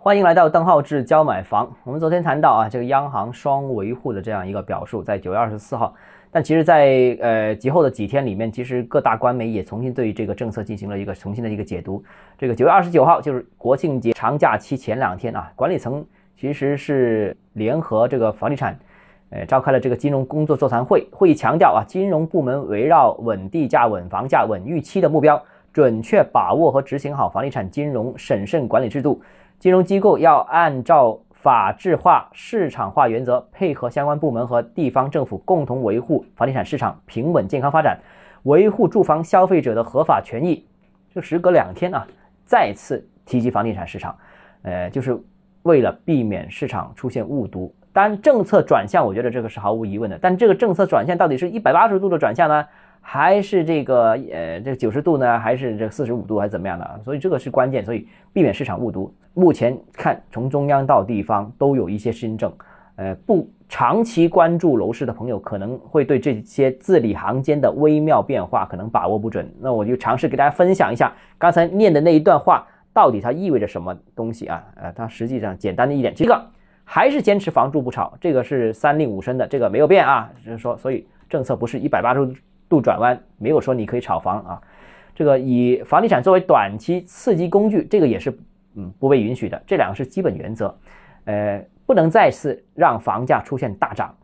欢迎来到邓浩志教买房。我们昨天谈到啊，这个央行双维护的这样一个表述，在九月二十四号。但其实，在呃节后的几天里面，其实各大官媒也重新对这个政策进行了一个重新的一个解读。这个九月二十九号就是国庆节长假期前两天啊，管理层其实是联合这个房地产，呃，召开了这个金融工作座谈会。会议强调啊，金融部门围绕稳地价、稳房价、稳预期的目标，准确把握和执行好房地产金融审慎管理制度。金融机构要按照。法治化、市场化原则，配合相关部门和地方政府，共同维护房地产市场平稳健康发展，维护住房消费者的合法权益。就时隔两天啊，再次提及房地产市场，呃，就是为了避免市场出现误读。当然，政策转向，我觉得这个是毫无疑问的。但这个政策转向到底是一百八十度的转向呢？还是这个呃，这个九十度呢？还是这四十五度，还是怎么样的？所以这个是关键，所以避免市场误读。目前看，从中央到地方都有一些新政，呃，不长期关注楼市的朋友可能会对这些字里行间的微妙变化可能把握不准。那我就尝试给大家分享一下刚才念的那一段话，到底它意味着什么东西啊？呃，它实际上简单的一点，这个还是坚持房住不炒，这个是三令五申的，这个没有变啊。就是说，所以政策不是一百八十度度。转弯没有说你可以炒房啊，这个以房地产作为短期刺激工具，这个也是嗯不被允许的。这两个是基本原则，呃，不能再次让房价出现大涨，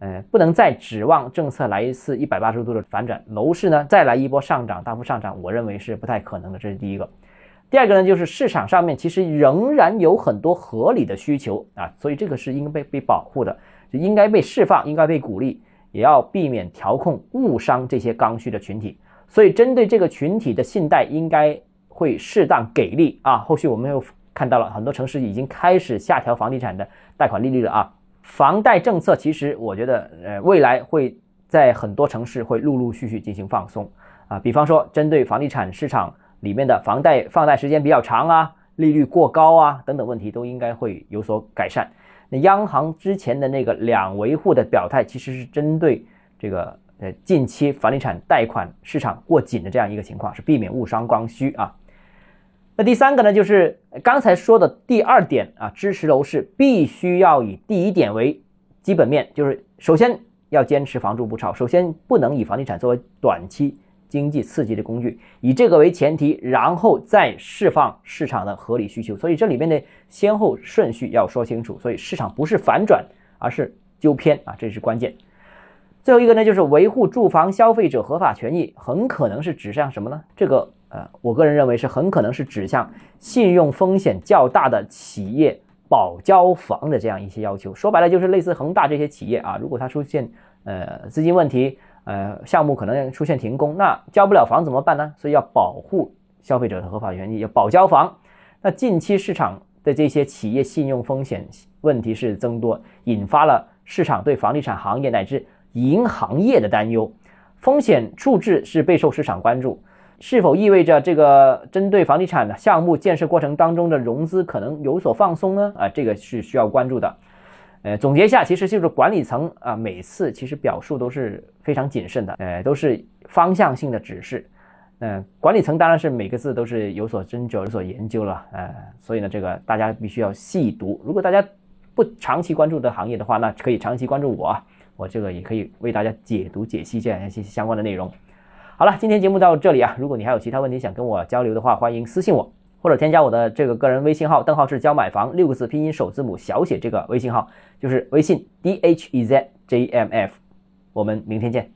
呃，不能再指望政策来一次一百八十度的反转，楼市呢再来一波上涨，大幅上涨，我认为是不太可能的。这是第一个。第二个呢，就是市场上面其实仍然有很多合理的需求啊，所以这个是应该被被保护的，就应该被释放，应该被鼓励。也要避免调控误伤这些刚需的群体，所以针对这个群体的信贷应该会适当给力啊。后续我们又看到了很多城市已经开始下调房地产的贷款利率了啊。房贷政策其实我觉得呃未来会在很多城市会陆陆续续进行放松啊，比方说针对房地产市场里面的房贷放贷时间比较长啊、利率过高啊等等问题都应该会有所改善。那央行之前的那个两维护的表态，其实是针对这个呃近期房地产贷款市场过紧的这样一个情况，是避免误伤刚需啊。那第三个呢，就是刚才说的第二点啊，支持楼市必须要以第一点为基本面，就是首先要坚持房住不炒，首先不能以房地产作为短期。经济刺激的工具，以这个为前提，然后再释放市场的合理需求。所以这里面的先后顺序要说清楚。所以市场不是反转，而是纠偏啊，这是关键。最后一个呢，就是维护住房消费者合法权益，很可能是指向什么呢？这个呃，我个人认为是很可能是指向信用风险较大的企业保交房的这样一些要求。说白了就是类似恒大这些企业啊，如果它出现呃资金问题。呃，项目可能出现停工，那交不了房怎么办呢？所以要保护消费者的合法权益，要保交房。那近期市场的这些企业信用风险问题是增多，引发了市场对房地产行业乃至银行业的担忧。风险处置是备受市场关注，是否意味着这个针对房地产的项目建设过程当中的融资可能有所放松呢？啊，这个是需要关注的。呃，总结一下，其实就是管理层啊，每次其实表述都是非常谨慎的，呃，都是方向性的指示。嗯，管理层当然是每个字都是有所斟酌、有所研究了，呃，所以呢，这个大家必须要细读。如果大家不长期关注的行业的话，那可以长期关注我，我这个也可以为大家解读、解析这样一些相关的内容。好了，今天节目到这里啊，如果你还有其他问题想跟我交流的话，欢迎私信我。或者添加我的这个个人微信号，邓浩是教买房六个字拼音首字母小写，这个微信号就是微信 d h e z j m f，我们明天见。